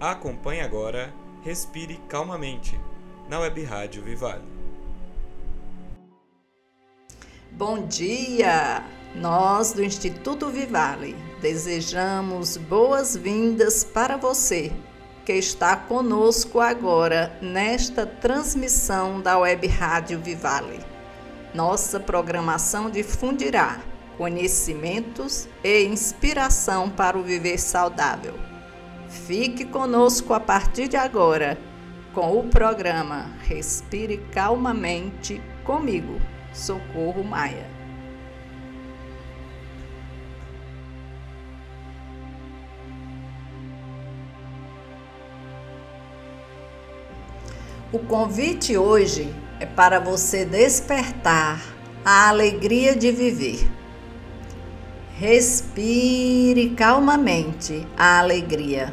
Acompanhe agora Respire Calmamente, na Web Rádio Vivale. Bom dia! Nós do Instituto Vivale desejamos boas-vindas para você que está conosco agora nesta transmissão da Web Rádio Vivale. Nossa programação difundirá conhecimentos e inspiração para o viver saudável Fique conosco a partir de agora com o programa Respire Calmamente comigo, Socorro Maia. O convite hoje é para você despertar a alegria de viver Respire calmamente a alegria.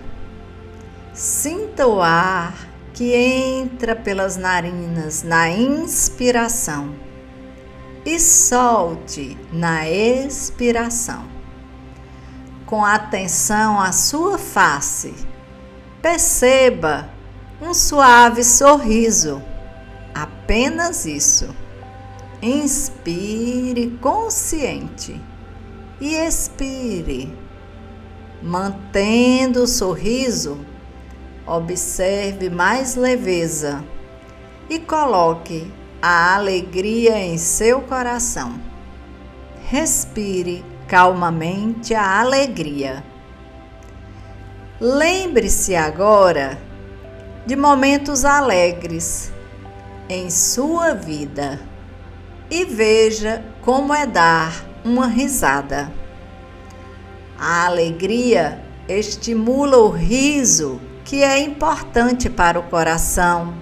Sinta o ar que entra pelas narinas na inspiração e solte na expiração. Com atenção à sua face, perceba um suave sorriso. Apenas isso. Inspire consciente e expire. Mantendo o sorriso, observe mais leveza e coloque a alegria em seu coração. Respire calmamente a alegria. Lembre-se agora de momentos alegres em sua vida e veja como é dar uma risada. A alegria estimula o riso, que é importante para o coração,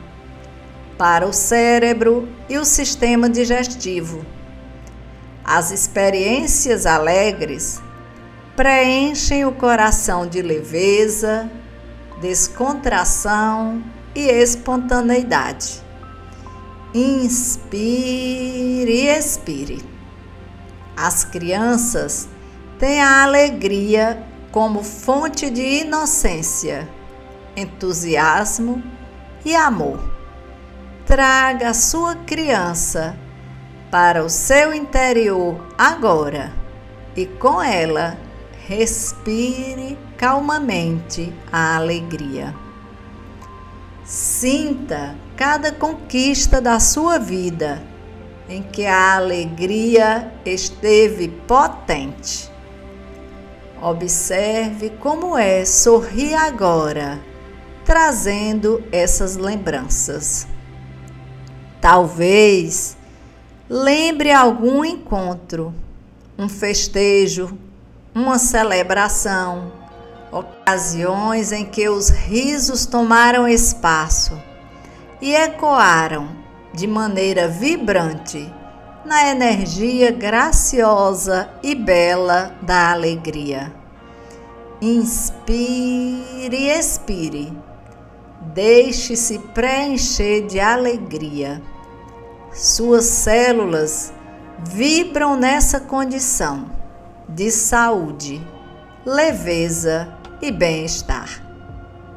para o cérebro e o sistema digestivo. As experiências alegres preenchem o coração de leveza, descontração e espontaneidade. Inspire e expire. As crianças têm a alegria como fonte de inocência, entusiasmo e amor. Traga a sua criança para o seu interior agora e com ela respire calmamente a alegria. Sinta cada conquista da sua vida em que a alegria esteve potente. Observe como é sorrir agora, trazendo essas lembranças. Talvez lembre algum encontro, um festejo, uma celebração, ocasiões em que os risos tomaram espaço e ecoaram de maneira vibrante na energia graciosa e bela da alegria. Inspire e expire. Deixe-se preencher de alegria. Suas células vibram nessa condição de saúde, leveza e bem-estar.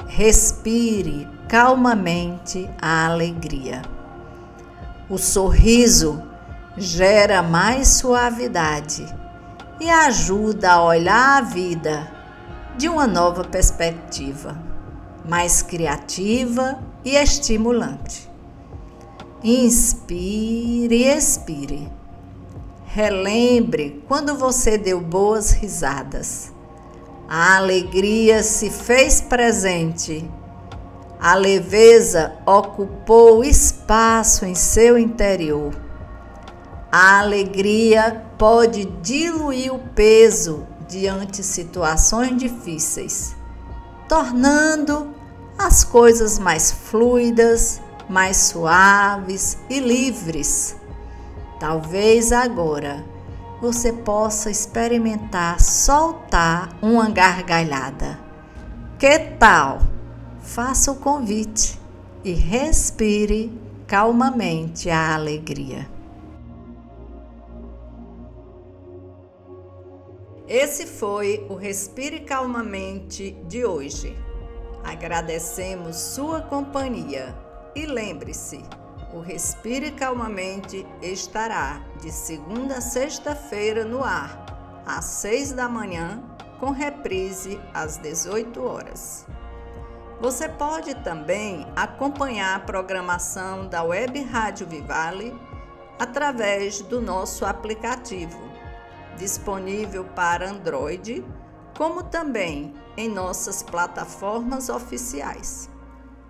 Respire calmamente a alegria. O sorriso gera mais suavidade e ajuda a olhar a vida de uma nova perspectiva, mais criativa e estimulante. Inspire e expire. Relembre quando você deu boas risadas. A alegria se fez presente a leveza ocupou espaço em seu interior. A alegria pode diluir o peso diante situações difíceis, tornando as coisas mais fluidas, mais suaves e livres. Talvez agora você possa experimentar soltar uma gargalhada. Que tal? faça o convite e respire calmamente a alegria. Esse foi o Respire Calmamente de hoje. Agradecemos sua companhia e lembre-se, o Respire Calmamente estará de segunda a sexta-feira no ar, às seis da manhã, com reprise às 18 horas. Você pode também acompanhar a programação da Web Rádio Vivale através do nosso aplicativo, disponível para Android, como também em nossas plataformas oficiais.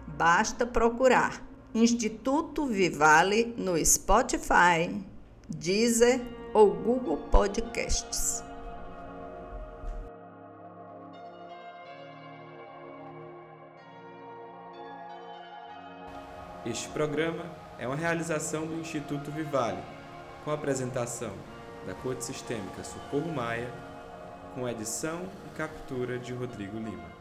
Basta procurar Instituto Vivale no Spotify, Deezer ou Google Podcasts. Este programa é uma realização do Instituto Vivale, com a apresentação da Corte Sistêmica Socorro Maia, com edição e captura de Rodrigo Lima.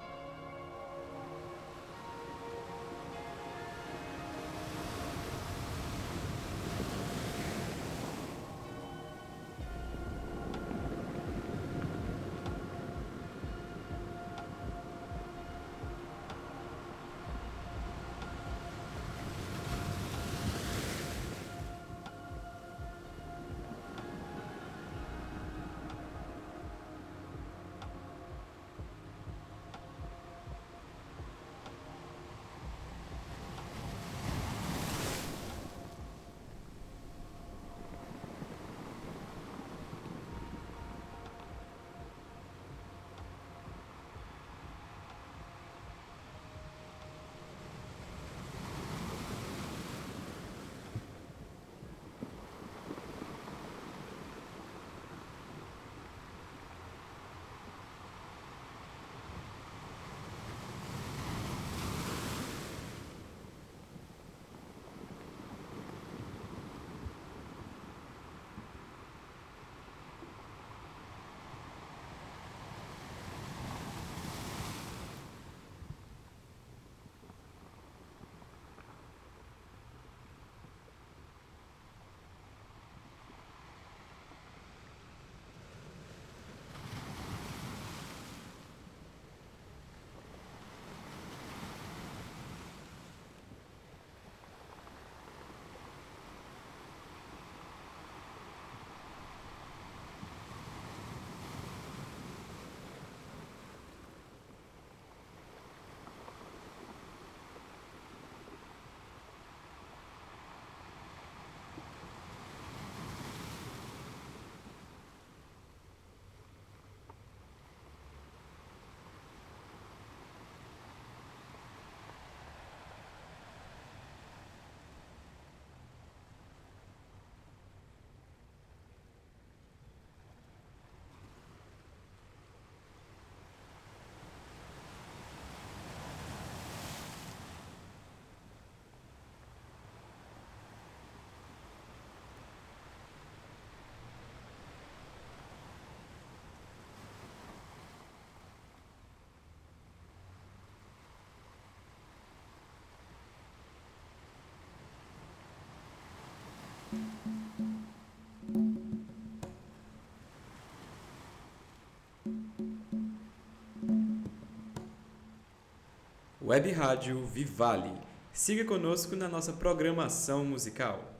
Web Rádio Vivale. Siga conosco na nossa programação musical.